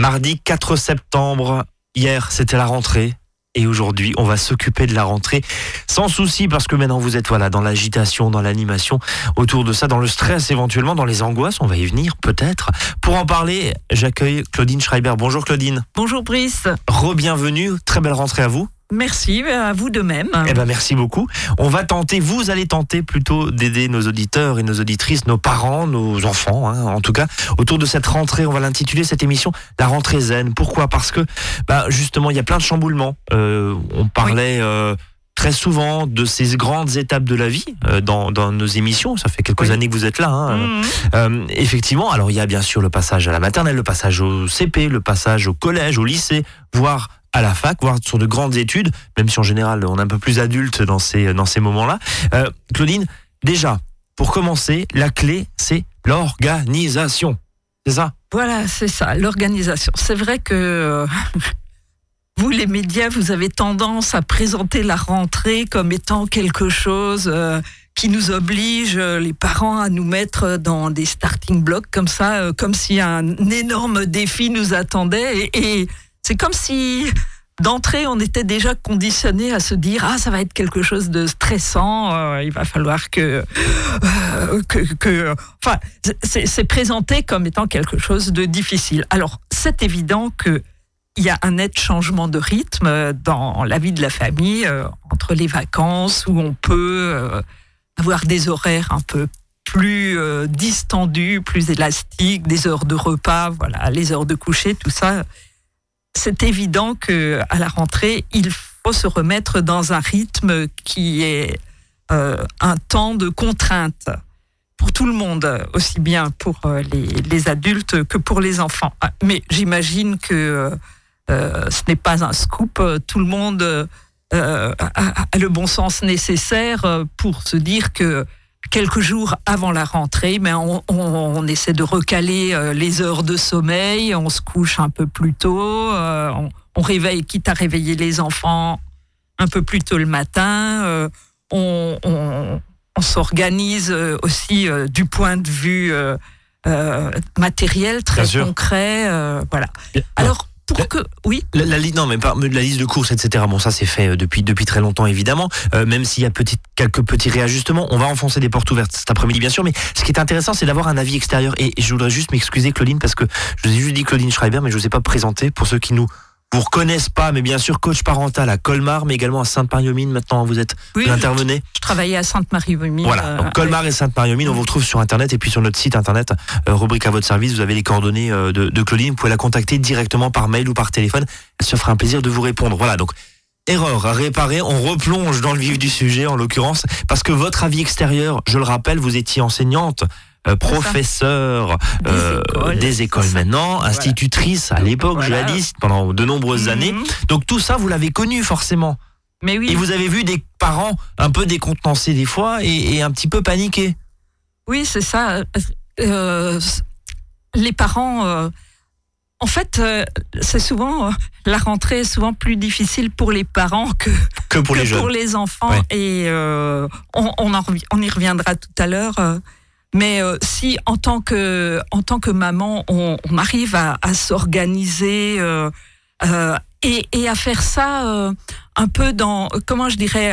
Mardi 4 septembre, hier c'était la rentrée. Et aujourd'hui, on va s'occuper de la rentrée sans souci parce que maintenant vous êtes voilà dans l'agitation, dans l'animation autour de ça, dans le stress éventuellement, dans les angoisses. On va y venir peut-être. Pour en parler, j'accueille Claudine Schreiber. Bonjour Claudine. Bonjour Brice. Re-bienvenue. Très belle rentrée à vous. Merci, à vous de même. Eh ben merci beaucoup. On va tenter, vous allez tenter plutôt d'aider nos auditeurs et nos auditrices, nos parents, nos enfants, hein, en tout cas, autour de cette rentrée. On va l'intituler cette émission la rentrée zen. Pourquoi? Parce que, bah, justement, il y a plein de chamboulements. Euh, on parlait. Euh, très souvent de ces grandes étapes de la vie euh, dans, dans, nos émissions. Ça fait quelques années que vous êtes là. Hein. Mhm. Euh, effectivement, alors il y a bien sûr le passage à la maternelle, le passage au CP, le passage au collège, au lycée, voire à la fac, voire sur de grandes études, même si en général on est un peu plus adulte dans ces, dans ces moments-là. Euh, Claudine, déjà, pour commencer, la clé, c'est l'organisation. C'est ça? Voilà, c'est ça, l'organisation. C'est vrai que euh, vous, les médias, vous avez tendance à présenter la rentrée comme étant quelque chose euh, qui nous oblige, les parents, à nous mettre dans des starting blocks comme ça, comme si un énorme défi nous attendait. et, et c'est comme si d'entrée, on était déjà conditionné à se dire ah ça va être quelque chose de stressant, euh, il va falloir que euh, que, enfin c'est présenté comme étant quelque chose de difficile. Alors c'est évident que il y a un net changement de rythme dans la vie de la famille euh, entre les vacances où on peut avoir des horaires un peu plus distendus, plus élastiques, des heures de repas, voilà, les heures de coucher, tout ça c'est évident que à la rentrée, il faut se remettre dans un rythme qui est euh, un temps de contrainte pour tout le monde, aussi bien pour euh, les, adultes que pour les enfants. Ah, mais j'imagine que euh, ce n'est pas un scoop. Tout le monde a, le bon sens nécessaire pour se dire que quelques jours avant la rentrée, mais on, essaie de recaler euh, les heures de sommeil, on se couche un peu plus tôt, euh, on, réveille, quitte à réveiller les enfants un peu plus tôt le matin, euh, on, s'organise aussi du point de vue matériel très concret, voilà. Alors pour que oui. La, la, non mais pas la liste de courses etc bon ça c'est fait euh, depuis depuis très longtemps évidemment. Euh, même s'il y a petit, quelques petits réajustements on va enfoncer des portes ouvertes cet après-midi bien sûr mais ce qui est intéressant c'est d'avoir un avis extérieur. Et je voudrais juste m'excuser Claudine parce que je vous ai juste dit Claudine Schreiber mais je vous ai pas présenté pour ceux qui nous vous reconnaissent pas, mais bien sûr, coach parental à Colmar, mais également à Sainte-Marie-aux-Mines. Maintenant, vous êtes, oui, intervenez. Je, travaillais à Sainte-Marie-aux-Mines. Voilà, euh, Colmar et Sainte-Marie-aux-Mines, on vous retrouve sur Internet et puis sur notre site Internet, euh, rubrique à votre service. Vous avez les coordonnées euh, de, de, Claudine. Vous pouvez la contacter directement par mail ou par téléphone. Elle se fera un plaisir de vous répondre. Voilà, donc Erreur à réparer, on replonge dans le vif du sujet en l'occurrence, parce que votre avis extérieur, je le rappelle, vous étiez enseignante, professeur des, euh, écoles, maintenant, institutrice à l'époque, je dit, pendant de nombreuses mhm. années. Donc tout ça, vous l'avez connu forcément. Mais oui. Et vous avez vu des parents un peu décontenancés des fois et, un petit peu paniqués. Oui, c'est ça. Euh, les parents en fait, euh, c'est souvent euh, la rentrée est souvent plus difficile pour les parents que, que pour, les, pour les enfants. Et euh, on, on, y reviendra tout à l'heure. Mais si en tant que en tant que maman, on, arrive à, s'organiser et, et, à faire ça un peu dans comment je dirais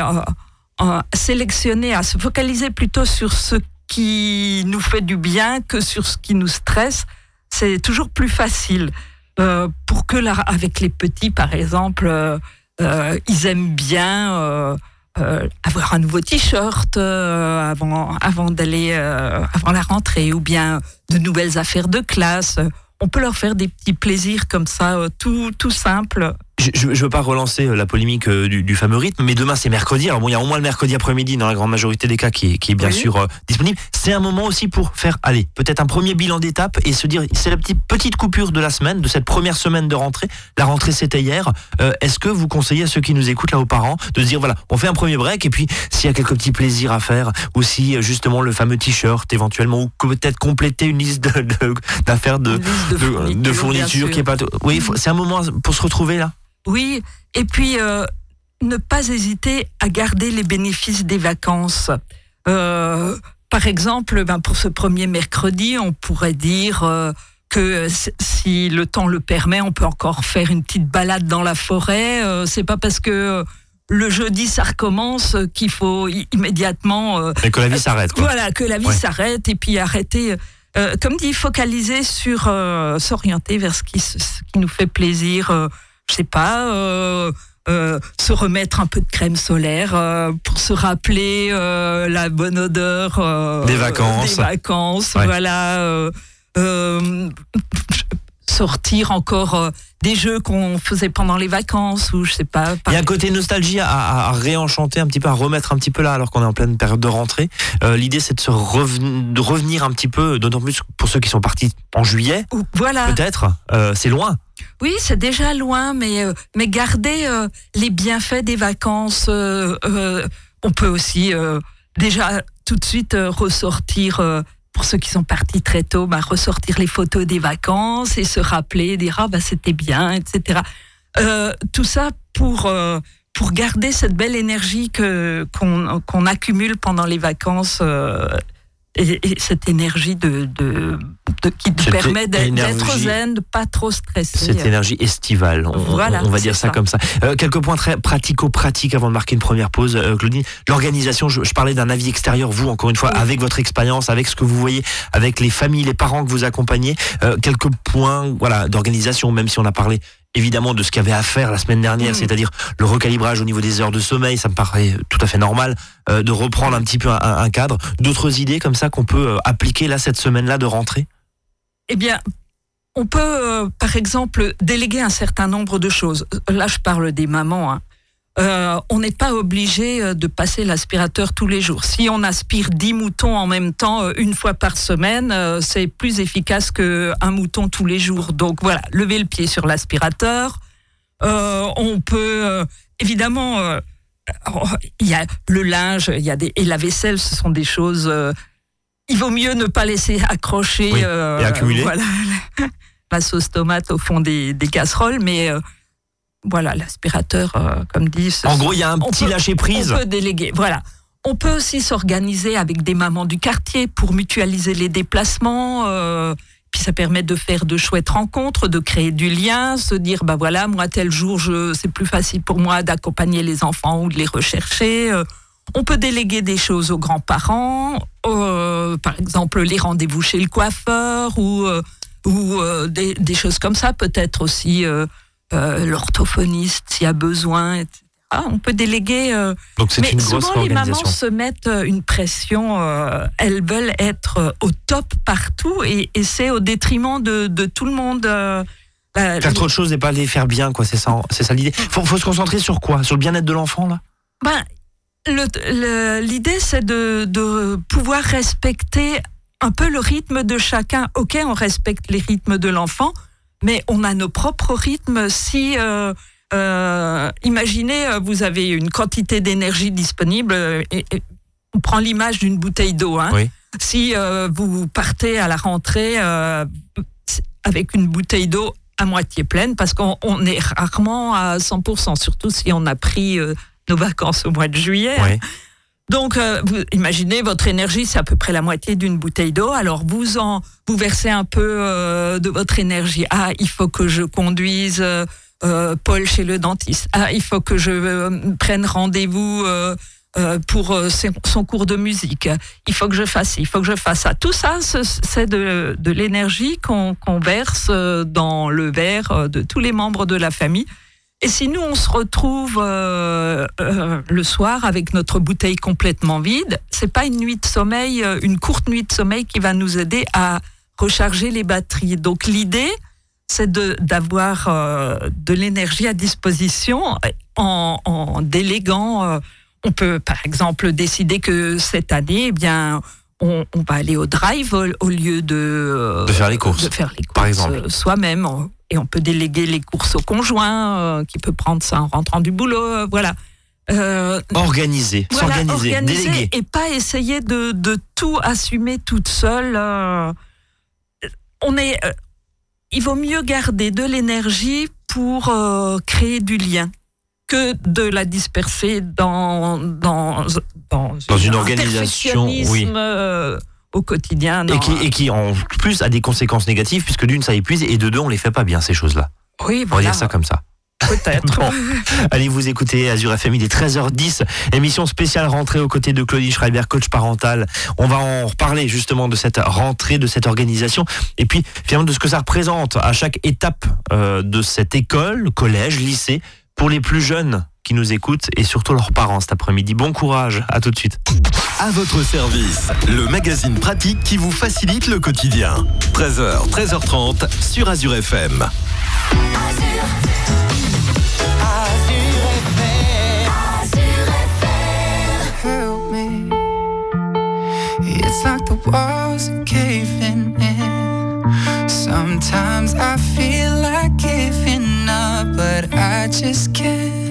sélectionner, à se focaliser plutôt sur ce qui nous fait du bien que sur ce qui nous stresse c'est toujours plus facile. Euh, pour que avec les petits, par exemple, euh, euh, ils aiment bien avoir un nouveau t-shirt avant, avant d'aller avant la rentrée, ou bien de nouvelles affaires de classe. On peut leur faire des petits plaisirs comme ça, tout, tout simple je ne veux pas relancer euh, la polémique euh, du, fameux rythme, mais demain c'est mercredi. Alors bon, il y a au moins le mercredi après-midi dans la grande majorité des cas qui est, bien sûr euh, disponible. C'est un moment aussi pour faire, aller peut-être un premier bilan d'étape et se dire, c'est la petite, petite coupure de la semaine, de cette première semaine de rentrée. La rentrée c'était hier. Est-ce que vous conseillez à ceux qui nous écoutent là aux parents de se dire, voilà, on fait un premier break et puis s'il y a quelques petits plaisirs à faire, aussi justement le fameux t-shirt éventuellement, ou peut-être compléter une liste d'affaires de, de, fournitures, qui est pas. Oui, c'est un moment pour se retrouver là? Oui, et puis euh, ne pas hésiter à garder les bénéfices des vacances. Euh, par exemple, ben, pour ce premier mercredi, on pourrait dire, euh, que si le temps le permet, on peut encore faire une petite balade dans la forêt. c'est pas parce que le jeudi ça recommence qu'il faut immédiatement. et que la vie s'arrête. Voilà, que la vie s'arrête et puis arrêter. comme dit, focaliser sur s'orienter vers ce qui, ce qui, nous fait plaisir. Je sais pas euh, se remettre un peu de crème solaire euh, pour se rappeler euh, la bonne odeur des vacances. Des vacances, voilà. sortir encore des jeux qu'on faisait pendant les vacances ou je sais pas. Il y a un côté nostalgie à, réenchanter un petit peu, à remettre un petit peu là alors qu'on est en pleine période de rentrée. L'idée c'est de se de revenir un petit peu, d'autant plus pour ceux qui sont partis en juillet. Voilà. Peut-être. c'est loin. Oui, c'est déjà loin, mais, euh, mais garder euh, les bienfaits des vacances, euh, on peut aussi déjà tout de suite ressortir, pour ceux qui sont partis très tôt, bah, ressortir les photos des vacances et se rappeler, dire ah bah c'était bien, etc. tout ça pour pour garder cette belle énergie qu'on accumule pendant les vacances et, cette énergie de, qui te permet d'être zen, de pas trop stresser. Cette énergie estivale, on, voilà, on va dire ça, comme ça. Euh, quelques points très pratico-pratiques avant de marquer une première pause, euh, Claudine. L'organisation, je, parlais d'un avis extérieur, vous, encore une fois, avec votre expérience, avec ce que vous voyez, avec les familles, les parents que vous accompagnez. Euh, quelques points voilà, d'organisation, même si on a parlé évidemment de ce qu'il y avait à faire la semaine dernière, mm. c'est-à-dire le recalibrage au niveau des heures de sommeil, ça me paraît tout à fait normal euh, de reprendre un petit peu un, cadre. D'autres idées comme ça qu'on peut euh, appliquer là cette semaine-là de rentrée? Eh bien, on peut euh, par exemple déléguer un certain nombre de choses. Là, je parle des mamans. Hein. Euh, on n'est pas obligé euh, de passer l'aspirateur tous les jours. Si on aspire 10 moutons en même temps, une fois par semaine, c'est plus efficace qu'un mouton tous les jours. Donc voilà, lever le pied sur l'aspirateur. on peut évidemment, il y a le linge, il y a des et la vaisselle, ce sont des choses. Il vaut mieux ne pas laisser accrocher et accumuler. Voilà, la sauce tomate au fond des, des casseroles, mais voilà, l'aspirateur, euh, comme dit. En gros, il y a un petit lâcher prise. On peut déléguer. Voilà. On peut aussi s'organiser avec des mamans du quartier pour mutualiser les déplacements. Euh, puis ça permet de faire de chouettes rencontres, de créer du lien, se dire bah voilà, moi tel jour, je, c'est plus facile pour moi d'accompagner les enfants ou de les rechercher. Euh, on peut déléguer des choses aux grands-parents, par exemple les rendez-vous chez le coiffeur ou ou des, des, choses comme ça, peut-être aussi euh, l'orthophoniste s'il y a besoin, etc. On peut déléguer. Euh, Donc c'est une grosse souvent, les mamans se mettent euh, une pression. elles veulent être au top partout et, c'est au détriment de, tout le monde. faire trop de choses et pas les faire bien, quoi. C'est ça, c'est ça l'idée. Faut, faut se concentrer sur quoi? Sur le bien-être de l'enfant, là? Ben, L'idée, c'est de, de pouvoir respecter un peu le rythme de chacun. Ok, on respecte les rythmes de l'enfant, mais on a nos propres rythmes. Si euh, euh, imaginez, euh, vous avez une quantité d'énergie disponible. Et, on prend l'image d'une bouteille d'eau. Hein. Si vous partez à la rentrée avec une bouteille d'eau à moitié pleine, parce qu'on est rarement à 100%, surtout si on a pris nos vacances au mois de juillet. Donc, euh, vous imaginez, votre énergie, c'est à peu près la moitié d'une bouteille d'eau. Alors, vous en, vous versez un peu euh, de votre énergie. Ah, il faut que je conduise euh, Paul chez le dentiste. Ah, il faut que je prenne rendez-vous pour son cours de musique. Il faut que je fasse, il faut que je fasse ça. Tout ça, c'est de, de l'énergie qu'on verse dans le verre de tous les membres de la famille. Et si nous, on se retrouve euh, euh, le soir avec notre bouteille complètement vide, c'est pas une nuit de sommeil, euh, une courte nuit de sommeil qui va nous aider à recharger les batteries. Donc l'idée, c'est d'avoir de l'énergie à disposition en, en déléguant. on peut, par exemple, décider que cette année, eh bien, on, va aller au drive au, lieu de, de, faire les courses, de faire les courses par exemple. soi-même et on peut déléguer les courses au conjoint euh, qui peut prendre ça en rentrant du boulot. Euh, voilà. Euh, organiser, s'organiser, déléguer. Et pas essayer de, de tout assumer toute seule. on est, il vaut mieux garder de l'énergie pour créer du lien que de la disperser dans, dans, dans, une organisation oui. Au quotidien. Et qui, et qui en plus a des conséquences négatives puisque d'une ça épuise et de deux on les fait pas bien ces choses-là. Oui, On va dire ça comme ça. Peut-être. Bon. Allez vous écouter Azure FM, il est 13h10, émission spéciale rentrée aux côtés de Claudie Schreiber, coach parental. On va en reparler justement de cette rentrée, de cette organisation et puis finalement de ce que ça représente à chaque étape euh, de cette école, collège, lycée, pour les plus jeunes qui nous écoutent et surtout leurs parents cet après-midi. Bon courage, à tout de suite. À votre service, le magazine pratique qui vous facilite le quotidien. 13h, 13h30 sur Azure FM. help me. It's like the walls are caving in. Sometimes I feel like giving up, but I just can't.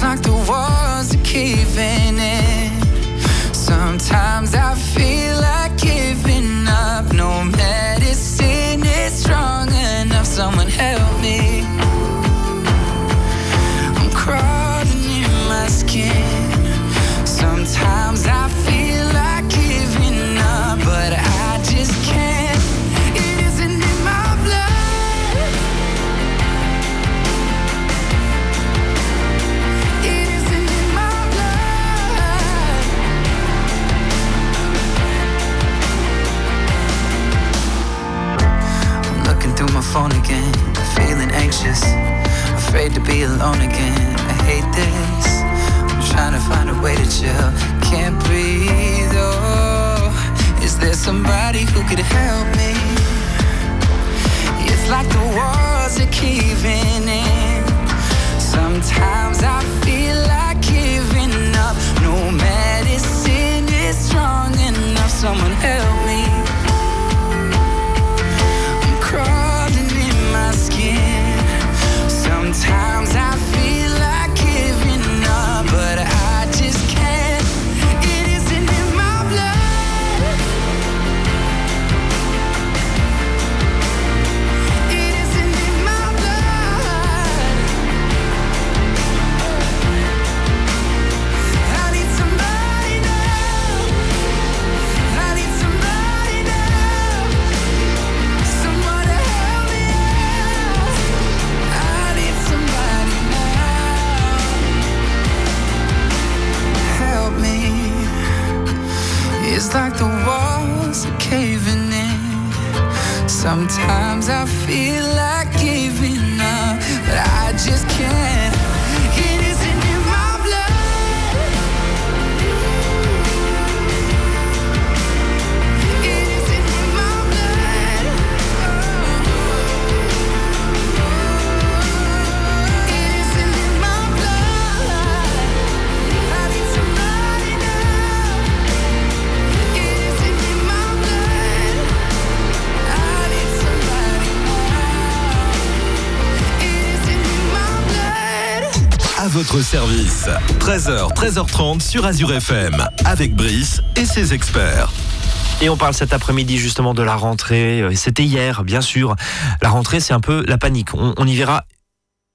It's like the walls are caving in. Sometimes I feel like giving up. No medicine is strong enough. Someone help me. Anxious, afraid to be alone again. I hate this. I'm trying to find a way to chill, can't breathe. Oh, is there somebody who could help me? It's like the walls votre service, 13h, 13h30 sur Azure FM, avec Brice et ses experts. Et on parle cet après-midi justement de la rentrée. Euh, C'était hier, bien sûr. La rentrée, c'est un peu la panique. On, on y verra.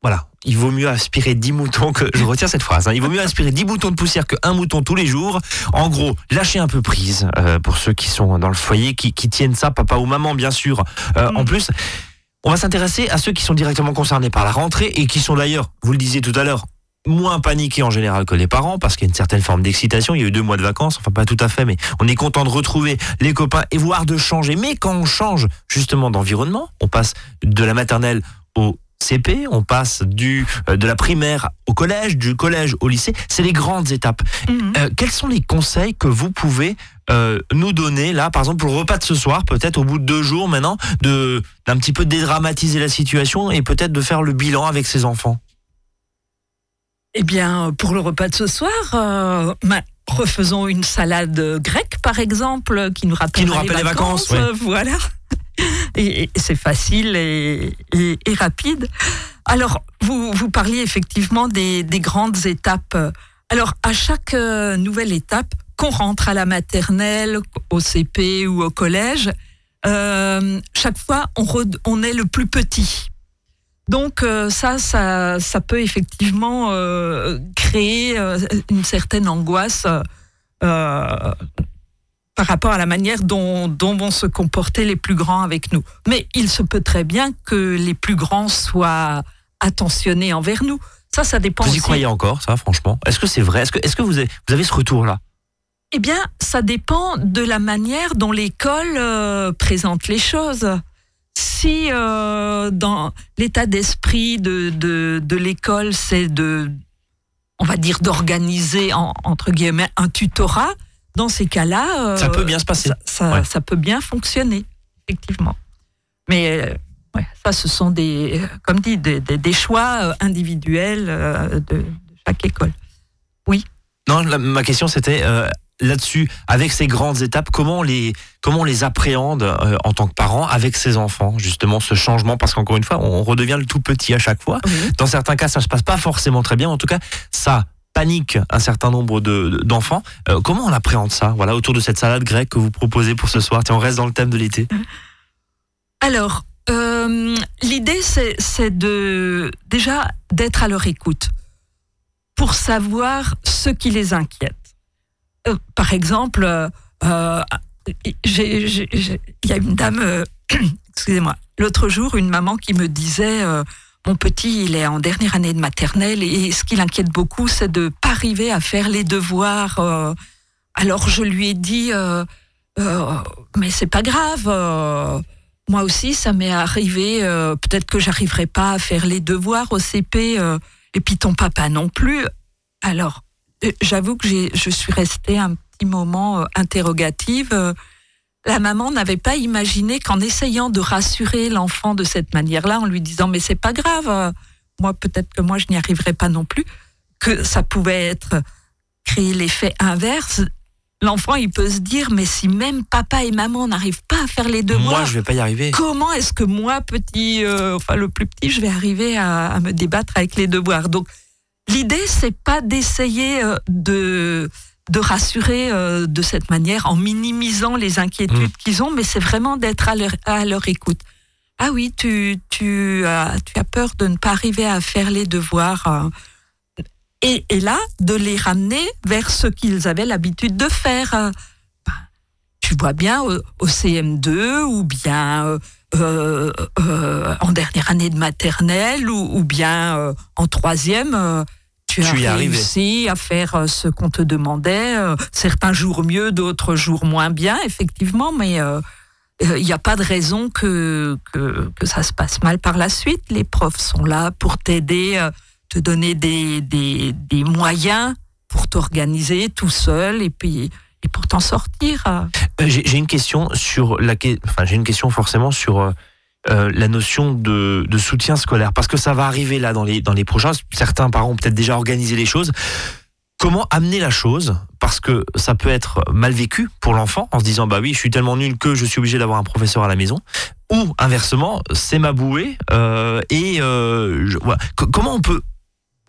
Voilà. Il vaut mieux aspirer 10 moutons que. Je retiens cette phrase. hein. Il vaut mieux aspirer 10 moutons de poussière qu'un mouton tous les jours. En gros, lâcher un peu prise euh, pour ceux qui sont dans le foyer, qui, qui tiennent ça, papa ou maman, bien sûr. Euh, En plus, on va s'intéresser à ceux qui sont directement concernés par la rentrée et qui sont d'ailleurs, vous le disiez tout à l'heure, moins paniqués en général que les parents parce qu'il y a une certaine forme d'excitation. Il y a eu deux mois de vacances, enfin pas tout à fait, mais on est content de retrouver les copains et voire de changer. Mais quand on change justement d'environnement, on passe de la maternelle au CP, on passe du euh, de la primaire au collège, du collège au lycée. C'est les grandes étapes. Mhm. Euh, quels sont les conseils que vous pouvez euh, nous donner là, par exemple pour le repas de ce soir, peut-être au bout de deux jours maintenant, de d'un petit peu dédramatiser la situation et peut-être de faire le bilan avec ses enfants? Eh bien, pour le repas de ce soir, euh, ma- refaisons une salade grecque, par exemple, qui nous rappelle, Qui nous rappelle les vacances, Voilà. Et, et c'est facile et, et- et rapide. Alors, vous, vous parliez effectivement des, des grandes étapes. Alors, à chaque euh, nouvelle étape, qu'on rentre à la maternelle, au CP ou au collège, euh, chaque fois, on, re- on est le plus petit. Donc euh, ça, ça, ça peut effectivement euh, créer euh, une certaine angoisse euh, par rapport à la manière dont, dont vont se comporter les plus grands avec nous. Mais il se peut très bien que les plus grands soient attentionnés envers nous. Ça, ça dépend Vous y aussi. croyez encore, ça, franchement? Est-ce que c'est vrai? Est-ce que, vous, avez, vous avez ce retour-là? Eh bien, ça dépend de la manière dont l'école euh, présente les choses. Si euh, dans l'état d'esprit de, de, de l'école, c'est de, on va dire, d'organiser en- entre guillemets un tutorat, dans ces cas-là, euh, Ça peut bien se passer. ça, ça- Ouais. ça peut bien fonctionner, effectivement. Mais euh, ouais, ça, ce sont des, comme dit, des, des- des choix euh, individuels euh, de, de chaque école. Non, la- ma question c'était euh, là-dessus, avec ces grandes étapes, comment on les, comment on les appréhende euh, en tant que parent avec ses enfants, justement, ce changement? Parce qu'encore une fois, on redevient le tout petit à chaque fois. Dans certains cas, ça se passe pas forcément très bien. En tout cas, ça panique un certain nombre de- de- d'enfants. Euh, comment on appréhende ça Voilà, autour de cette salade grecque que vous proposez pour ce soir? Tiens, on reste dans le thème de l'été. Alors, euh, l'idée, c'est c'est de déjà d'être à leur écoute pour savoir ce qui les inquiète. Euh, par exemple, euh, euh, il y a une dame, excusez-moi, l'autre jour, une maman qui me disait, mon petit, il est en dernière année de maternelle et ce qui l'inquiète beaucoup, c'est de pas arriver à faire les devoirs. alors je lui ai dit, euh, euh, mais c'est pas grave. moi aussi, ça m'est arrivé. Peut-être que j'arriverai pas à faire les devoirs au CP, et puis ton papa non plus. Alors, j'avoue que je suis restée un petit moment euh, interrogative. Euh, La maman n'avait pas imaginé qu'en essayant de rassurer l'enfant de cette manière-là, en lui disant mais c'est pas grave, euh, moi peut-être que moi je n'y arriverai pas non plus, que ça pouvait être créer l'effet inverse. L'enfant, il peut se dire mais si même papa et maman n'arrivent pas à faire les devoirs, Moi, je vais pas y arriver. comment est-ce que moi, petit, euh, enfin le plus petit, je vais arriver à, à me débattre avec les devoirs? Donc, l'idée, c'est pas d'essayer euh, de de rassurer euh, de cette manière en minimisant les inquiétudes Mm. qu'ils ont, mais c'est vraiment d'être à leur, à leur écoute. Ah oui, tu, tu, as, tu as peur de ne pas arriver à faire les devoirs. euh, et, et là, de les ramener vers ce qu'ils avaient l'habitude de faire. euh, tu vois bien au, au CM2 ou bien euh, euh, euh, en dernière année de maternelle ou, ou bien euh, en troisième. tu as Tu arrivé. réussi à faire ce qu'on te demandait. certains jours mieux, d'autres jours moins bien, effectivement, mais il n'y a pas de raison que, que, que ça se passe mal par la suite. Les profs sont là pour t'aider, te donner des, des, des moyens pour t'organiser tout seul et puis et pour t'en sortir. euh. Euh, J'ai une question sur la, enfin j'ai une question forcément sur euh, la notion de, soutien scolaire parce que ça va arriver là dans les dans les prochains. Certains parents ont peut-être déjà organisé les choses. Comment amener la chose? Parce que ça peut être mal vécu pour l'enfant en se disant bah oui je suis tellement nul que je suis obligé d'avoir un professeur à la maison ou inversement c'est ma bouée et comment on peut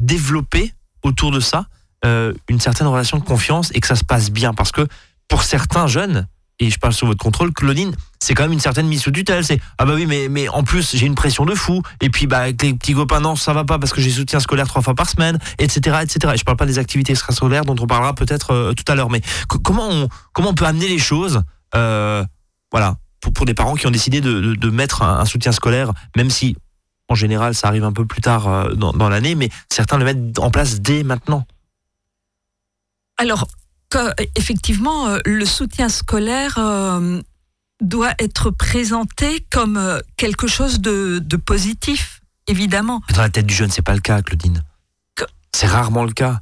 développer autour de ça une certaine relation de confiance et que ça se passe bien parce que pour certains jeunes et je parle sous votre contrôle, Claudine, c'est quand même une certaine mise sous tutelle. C'est ah bah oui, mais mais en plus j'ai une pression de fou. Et puis bah avec les petits copains non ça va pas parce que j'ai soutien scolaire trois fois par semaine, etc., etc. Et je parle pas des activités extrascolaires dont on parlera peut-être euh, tout à l'heure. Mais co- comment on comment on peut amener les choses, euh, voilà, pour, pour des parents qui ont décidé de, de, mettre un, soutien scolaire, même si en général ça arrive un peu plus tard euh, dans l'année, mais certains le mettent en place dès maintenant? Alors, que- effectivement, euh, le soutien scolaire euh, doit être présenté comme euh, quelque chose de, de positif, évidemment. Dans la tête du jeune, c'est pas le cas, Claudine. Que- C'est rarement le cas.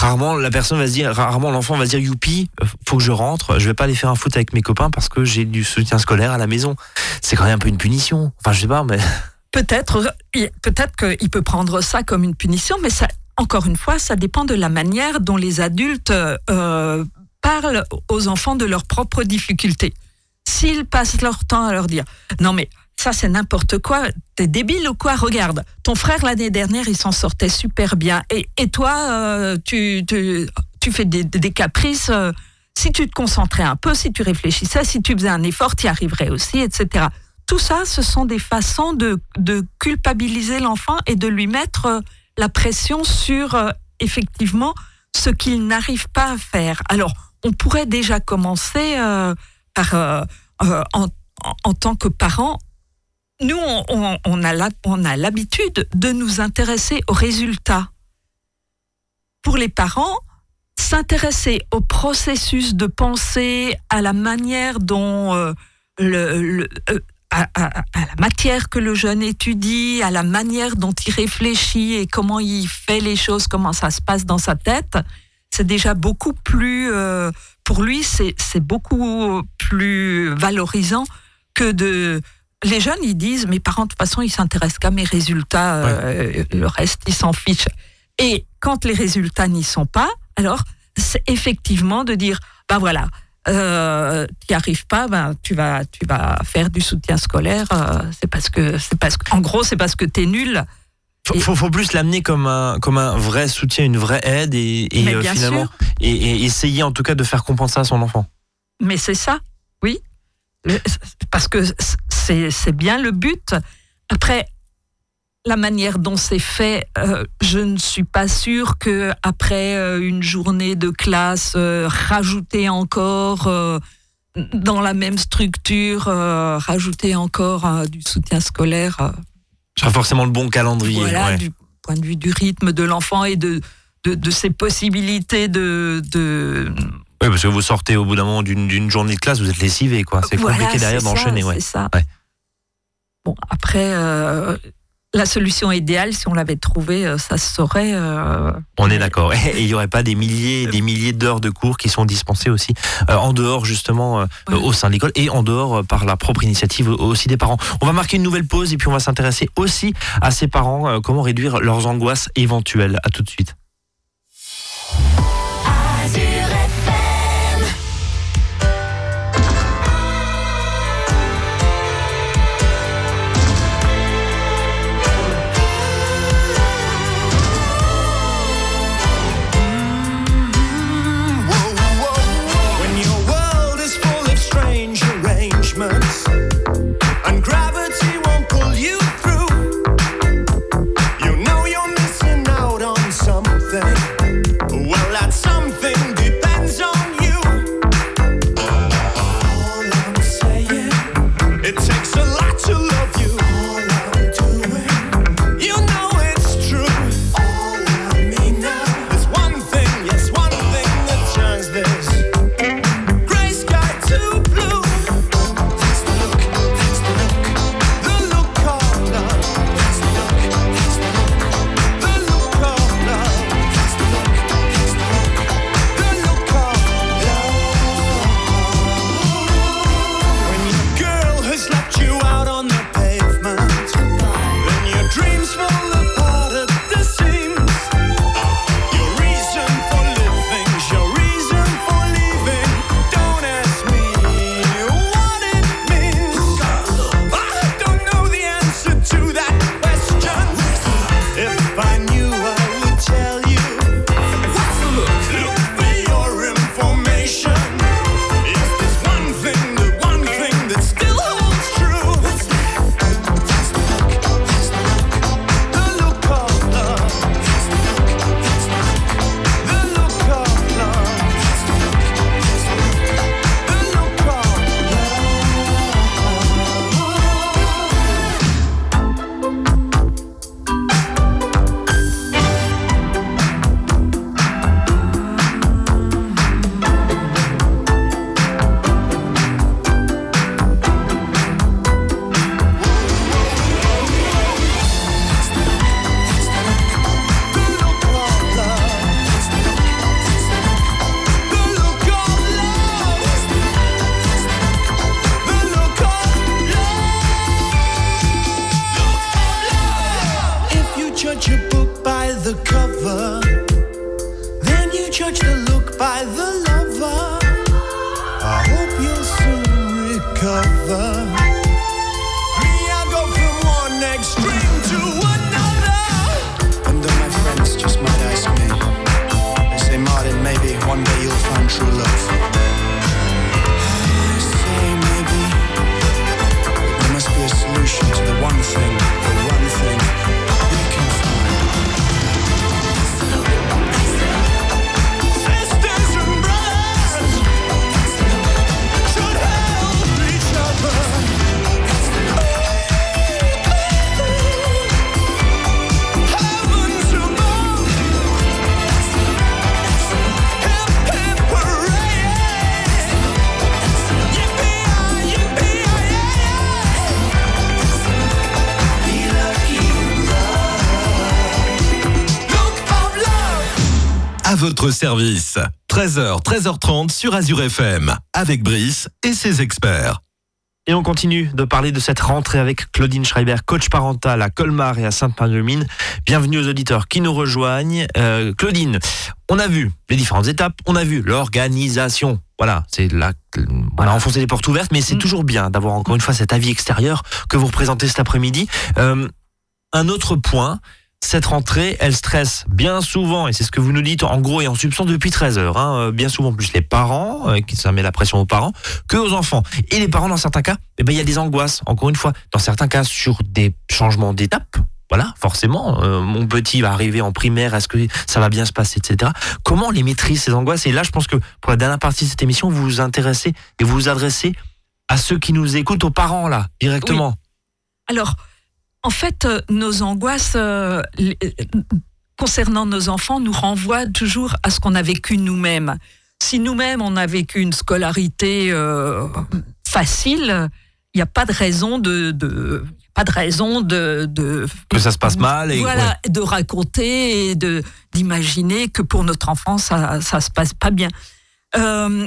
Rarement, la personne va se dire, rarement l'enfant va se dire, youpi, faut que je rentre, je vais pas aller faire un foot avec mes copains parce que j'ai du soutien scolaire à la maison. C'est quand même un peu une punition. Enfin, je sais pas, mais Peut-être, peut-être qu'il peut prendre ça comme une punition, mais ça, encore une fois, ça dépend de la manière dont les adultes euh, parlent aux enfants de leurs propres difficultés. S'ils passent leur temps à leur dire non mais ça c'est n'importe quoi, t'es débile ou quoi Regarde, ton frère l'année dernière il s'en sortait super bien et, et toi euh, tu, tu, tu, fais des, caprices. Euh, si tu te concentrais un peu, si tu réfléchissais, si tu faisais un effort, tu y arriverais aussi, etc. Tout ça, ce sont des façons de, de culpabiliser l'enfant et de lui mettre la pression sur euh, effectivement ce qu'il n'arrive pas à faire. Alors, on pourrait déjà commencer euh, par, euh, en, en, tant que parents, nous, on, a l'habitude de nous intéresser aux résultats. Pour les parents, s'intéresser au processus de pensée, à la manière dont le, à, à, à, la matière que le jeune étudie, à la manière dont il réfléchit et comment il fait les choses, comment ça se passe dans sa tête, c'est déjà beaucoup plus, euh, pour lui, c'est beaucoup plus valorisant que de... Les jeunes, ils disent, mes parents, de toute façon, ils s'intéressent qu'à mes résultats, ouais. euh, le reste, ils s'en fichent. Et quand les résultats n'y sont pas, alors c'est effectivement de dire, ben voilà, euh, tu n'y arrives pas, ben tu vas, tu vas faire du soutien scolaire. Euh, c'est parce que, c'est parce que, en gros, c'est parce que tu es nul. Faut, faut, faut, plus l'amener comme un, comme un vrai soutien, une vraie aide et, et euh, finalement et, et, essayer en tout cas de faire compenser à son enfant. Mais c'est ça, oui, parce que c'est bien le but. Après, la manière dont c'est fait, euh, je ne suis pas sûre que après euh, une journée de classe, euh, rajouter encore dans la même structure, rajouter encore du soutien scolaire. C'est forcément le bon calendrier. Voilà, ouais. du point de vue du rythme de l'enfant et de, de, de, ses possibilités de, de... Oui, parce que vous sortez au bout d'un moment d'une journée de classe, vous êtes lessivé, quoi. C'est voilà, compliqué derrière d'enchaîner, ouais. C'est ça. Ouais. Bon, après, euh, la solution idéale, si on l'avait trouvée, ça se saurait. Euh... On est d'accord. Et il n'y aurait pas des milliers et des milliers d'heures de cours qui sont dispensés aussi euh, en dehors, justement, euh, ouais. au sein de l'école et en dehors euh, par la propre initiative aussi des parents. On va marquer une nouvelle pause et puis on va s'intéresser aussi à ces parents, euh, comment réduire leurs angoisses éventuelles. À tout de suite. Votre service. 13h, 13h30 sur Azure FM. Avec Brice et ses experts. Et on continue de parler de cette rentrée avec Claudine Schreiber, coach parental à Colmar et à Sainte-Marie-de-Mine. Bienvenue aux auditeurs qui nous rejoignent. Euh, Claudine, on a vu les différentes étapes, on a vu l'organisation. Voilà, c'est là, on a enfoncé les portes ouvertes, mais c'est Mm. toujours bien d'avoir encore une fois cet avis extérieur que vous représentez cet après-midi. Euh, un autre point, cette rentrée, elle stresse bien souvent, et c'est ce que vous nous dites en gros et en substance depuis 13 heures, hein, euh, bien souvent plus les parents, euh, qui ça met la pression aux parents, que aux enfants. Et les parents, dans certains cas, eh ben, il y a des angoisses, encore une fois, dans certains cas sur des changements d'étape. Voilà, forcément, euh, mon petit va arriver en primaire, est-ce que ça va bien se passer, etc. Comment les maîtrise, ces angoisses? Et là, je pense que pour la dernière partie de cette émission, vous vous intéressez et vous vous adressez à ceux qui nous écoutent, aux parents, là, directement. Alors, en fait, euh, nos angoisses euh, les- concernant nos enfants nous renvoient toujours à ce qu'on a vécu nous-mêmes. Si nous-mêmes, on a vécu une scolarité euh, facile, il n'y a pas de raison de... de pas de raison de, de Que ça se passe mal et voilà, de raconter et de d'imaginer que pour notre enfant ça ça se passe pas bien. Euh,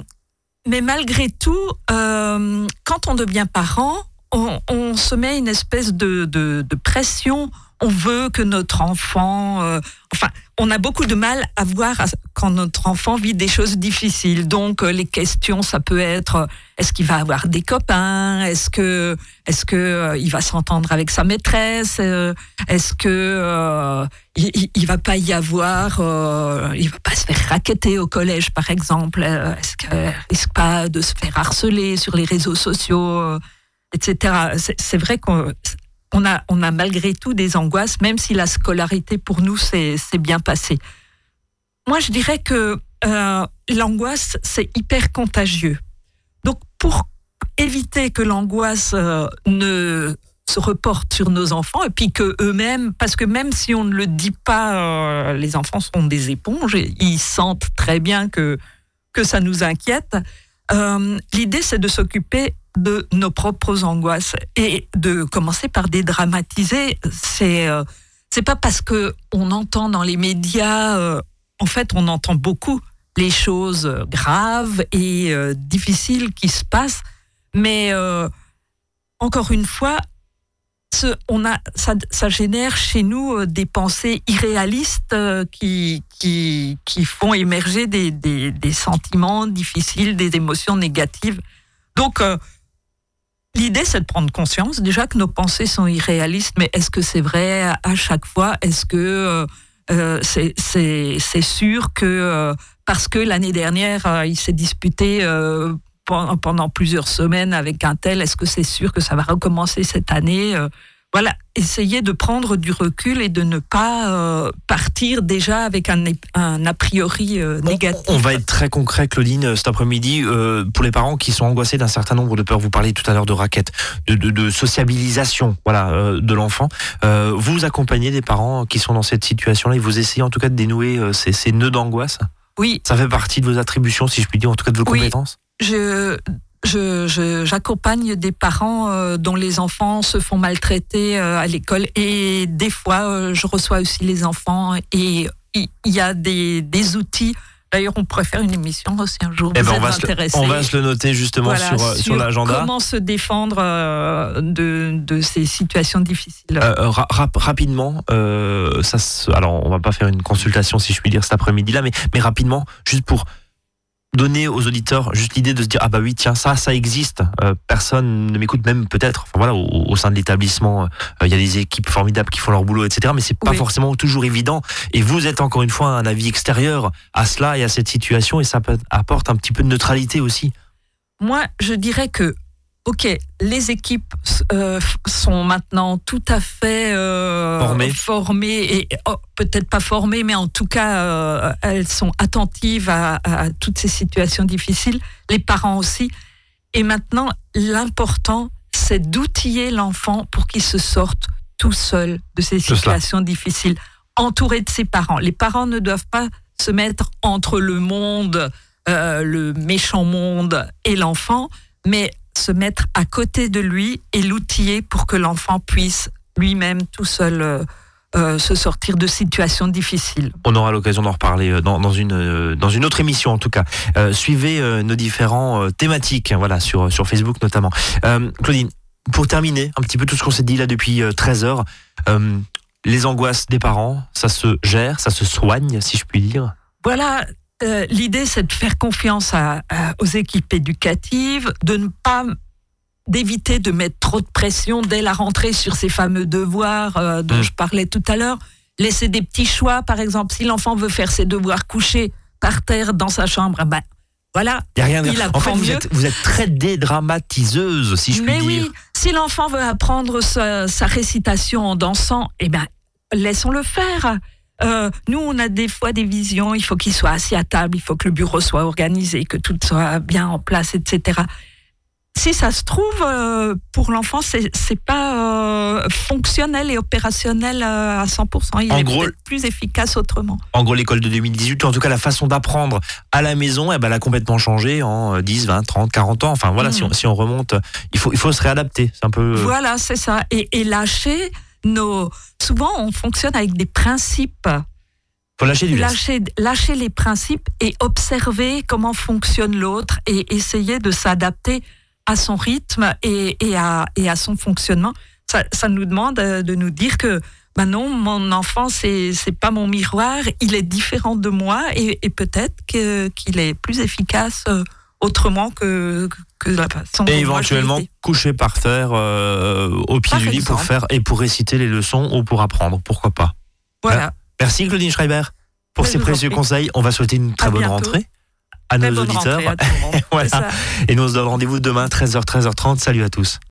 mais malgré tout, quand on devient parent, on, se met une espèce de, de, pression. On veut que notre enfant, euh, enfin, on a beaucoup de mal à voir quand notre enfant vit des choses difficiles. Donc, euh, les questions, ça peut être euh, est-ce qu'il va avoir des copains? Est-ce que, est-ce que il va s'entendre avec sa maîtresse? Est-ce que euh, il, va pas y avoir, il va pas se faire raqueter au collège, par exemple? Est-ce que risque pas de se faire harceler sur les réseaux sociaux, etc. C'est- vrai qu'on on a, on a malgré tout des angoisses, même si la scolarité pour nous s'est bien passée. Moi, je dirais que euh, l'angoisse, c'est hyper contagieux. Donc, pour éviter que l'angoisse euh, ne se reporte sur nos enfants et puis que eux-mêmes, parce que même si on ne le dit pas, euh, les enfants sont des éponges et ils sentent très bien que que ça nous inquiète. L'idée, c'est de s'occuper de nos propres angoisses et de commencer par dédramatiser. C'est euh, c'est pas parce que on entend dans les médias, euh, en fait, on entend beaucoup les choses graves et euh, difficiles qui se passent, mais euh, encore une fois, on a, ça, génère chez nous des pensées irréalistes qui, qui, qui font émerger des, des, des sentiments difficiles, des émotions négatives. Donc, l'idée, c'est de prendre conscience déjà que nos pensées sont irréalistes, mais est-ce que c'est vrai à, chaque fois? Est-ce que euh, euh, c'est sûr que euh, parce que l'année dernière, euh, il s'est disputé euh, pendant, plusieurs semaines avec un tel, est-ce que c'est sûr que ça va recommencer cette année Voilà, essayer de prendre du recul et de ne pas euh, partir déjà avec un, un a priori euh, négatif. On, va être très concret, Claudine, euh, cet après-midi, euh, pour les parents qui sont angoissés d'un certain nombre de peurs. Vous parliez tout à l'heure de raquettes, de, de, de sociabilisation, voilà, de l'enfant. Vous accompagnez des parents qui sont dans cette situation-là et vous essayez en tout cas de dénouer ces, ces nœuds d'angoisse? Oui, Ça fait partie de vos attributions, si je puis dire, en tout cas de vos Oui. compétences? je je- je- j'accompagne des parents euh, dont les enfants se font maltraiter euh, à l'école et des fois euh, je reçois aussi les enfants et il y a des, des outils D'ailleurs, on pourrait faire une émission aussi un jour. Eh ben, on, va se le, intéressés. on va se le noter justement Voilà, sur, sur l'agenda. Comment se défendre euh, de, de ces situations difficiles. Euh, ra- rap- rapidement, euh, ça alors on va pas faire une consultation si je puis dire cet après-midi-là, mais, mais rapidement, juste pour donner aux auditeurs juste l'idée de se dire ah bah oui tiens ça ça existe. Euh, personne ne m'écoute même peut-être. Enfin voilà au, au sein de l'établissement euh, il y a des équipes formidables qui font leur boulot etc mais c'est pas Oui. forcément toujours évident. Et vous êtes encore une fois un avis extérieur à cela et à cette situation et ça apporte un petit peu de neutralité aussi. Moi, je dirais que, ok, les équipes euh, sont maintenant tout à fait euh, Formées. formées et oh, peut-être pas formées, mais en tout cas, euh, elles sont attentives à, à toutes ces situations difficiles. Les parents aussi. Et maintenant, l'important, c'est d'outiller l'enfant pour qu'il se sorte tout seul de ces situations difficiles, entouré de ses parents. Les parents ne doivent pas se mettre entre le monde, le méchant monde et l'enfant, mais se mettre à côté de lui et l'outiller pour que l'enfant puisse lui-même tout seul euh, euh, se sortir de situations difficiles. On aura l'occasion d'en reparler euh, dans, dans une, euh, dans une autre émission en tout cas. Euh, suivez nos différents thématiques, hein, voilà, sur, sur Facebook notamment. Claudine, pour terminer un petit peu tout ce qu'on s'est dit là depuis euh, 13 heures, les angoisses des parents, ça se gère, ça se soigne, si je puis dire? Voilà, euh, l'idée c'est de faire confiance à- à- aux équipes éducatives, de ne pas d'éviter de mettre trop de pression dès la rentrée sur ces fameux devoirs euh, dont Mm. je parlais tout à l'heure. Laisser des petits choix, par exemple, si l'enfant veut faire ses devoirs couchés par terre dans sa chambre, ben voilà. Il y a rien. Il En fait, apprend vous mieux. êtes, vous êtes très dédramatiseuse, si je puis Mais dire. oui, si l'enfant veut apprendre sa, sa récitation en dansant, eh ben laissons-le faire. Euh, nous, on a des fois des visions, il faut qu'il soit assis à table, il faut que le bureau soit organisé, que tout soit bien en place, etc. Si ça se trouve, euh, pour l'enfant, c'est c'est pas euh, fonctionnel et opérationnel à 100%. Il En est gros- peut-être plus efficace autrement. En gros, l'école de 2018, ou en tout cas la façon d'apprendre à la maison, eh ben, elle a complètement changé en euh, 10, 20, 30, 40 ans. Enfin voilà, si, on, si on remonte, il faut, il faut se réadapter. C'est un peu... Voilà, c'est ça. Et, et lâcher nos. Souvent, on fonctionne avec des principes. faut lâcher du lest. lâcher, lâcher les principes et observer comment fonctionne l'autre et essayer de s'adapter à son rythme et, et à, et à son fonctionnement. Ça, ça nous demande euh, de nous dire que ben non, mon enfant, c'est c'est pas mon miroir, il est différent de moi et, et peut-être qu'il est plus efficace euh, autrement que, que la moi Et éventuellement coucher par terre euh, au pied Par du lit pour exemple. faire et pour réciter les leçons ou pour apprendre, pourquoi pas. Voilà. Merci Claudine Schreiber pour Mais ces précieux conseils. On va souhaiter une très À bonne bientôt. rentrée à Très nos auditeurs. à. Voilà. Et nous on se donne rendez-vous demain 13h 13h30. Salut à tous.